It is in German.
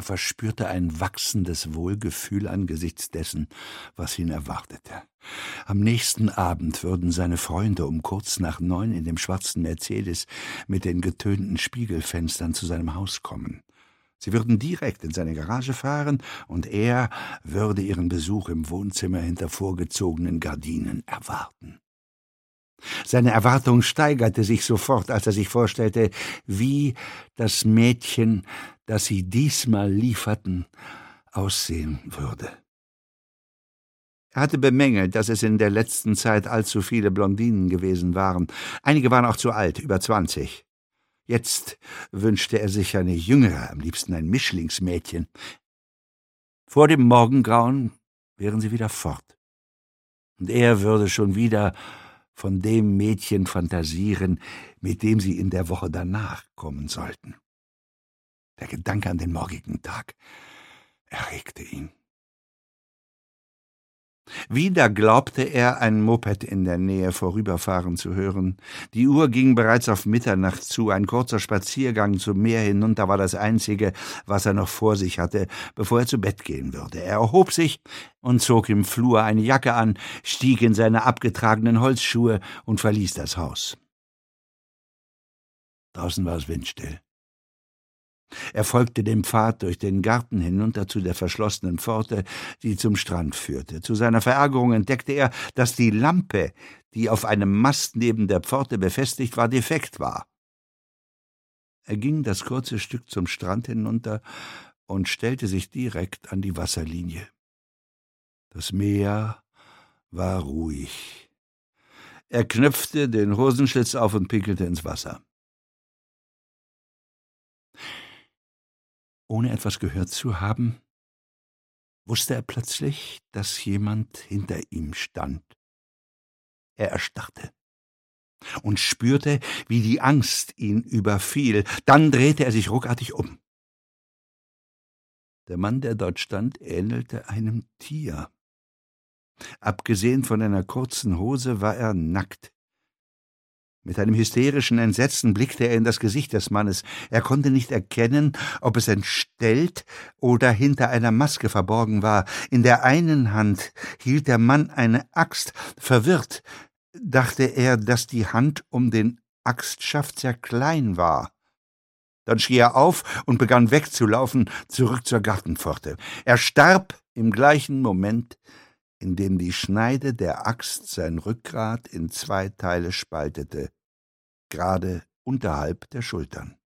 Er verspürte ein wachsendes Wohlgefühl angesichts dessen, was ihn erwartete. Am nächsten Abend würden seine Freunde um kurz nach neun in dem schwarzen Mercedes mit den getönten Spiegelfenstern zu seinem Haus kommen. Sie würden direkt in seine Garage fahren, und er würde ihren Besuch im Wohnzimmer hinter vorgezogenen Gardinen erwarten. Seine Erwartung steigerte sich sofort, als er sich vorstellte, wie das Mädchen, das sie diesmal lieferten, aussehen würde. Er hatte bemängelt, dass es in der letzten Zeit allzu viele Blondinen gewesen waren. Einige waren auch zu alt, über zwanzig. Jetzt wünschte er sich eine jüngere, am liebsten ein Mischlingsmädchen. Vor dem Morgengrauen wären sie wieder fort. Und er würde schon wieder von dem Mädchen fantasieren, mit dem sie in der Woche danach kommen sollten. Der Gedanke an den morgigen Tag erregte ihn. Wieder glaubte er, ein Moped in der Nähe vorüberfahren zu hören. Die Uhr ging bereits auf Mitternacht zu, ein kurzer Spaziergang zum Meer hinunter war das einzige, was er noch vor sich hatte, bevor er zu Bett gehen würde. Er erhob sich und zog im Flur eine Jacke an, stieg in seine abgetragenen Holzschuhe und verließ das Haus. Draußen war es windstill. Er folgte dem Pfad durch den Garten hinunter zu der verschlossenen Pforte, die zum Strand führte. Zu seiner Verärgerung entdeckte er, dass die Lampe, die auf einem Mast neben der Pforte befestigt war, defekt war. Er ging das kurze Stück zum Strand hinunter und stellte sich direkt an die Wasserlinie. Das Meer war ruhig. Er knöpfte den Hosenschlitz auf und pinkelte ins Wasser. Ohne etwas gehört zu haben, wusste er plötzlich, dass jemand hinter ihm stand. Er erstarrte und spürte, wie die Angst ihn überfiel. Dann drehte er sich ruckartig um. Der Mann, der dort stand, ähnelte einem Tier. Abgesehen von einer kurzen Hose war er nackt. Mit einem hysterischen Entsetzen blickte er in das Gesicht des Mannes. Er konnte nicht erkennen, ob es entstellt oder hinter einer Maske verborgen war. In der einen Hand hielt der Mann eine Axt. Verwirrt dachte er, dass die Hand um den Axtschaft sehr klein war. Dann schrie er auf und begann wegzulaufen, zurück zur Gartenpforte. Er starb im gleichen Moment, in dem die Schneide der Axt sein Rückgrat in zwei Teile spaltete, gerade unterhalb der Schultern.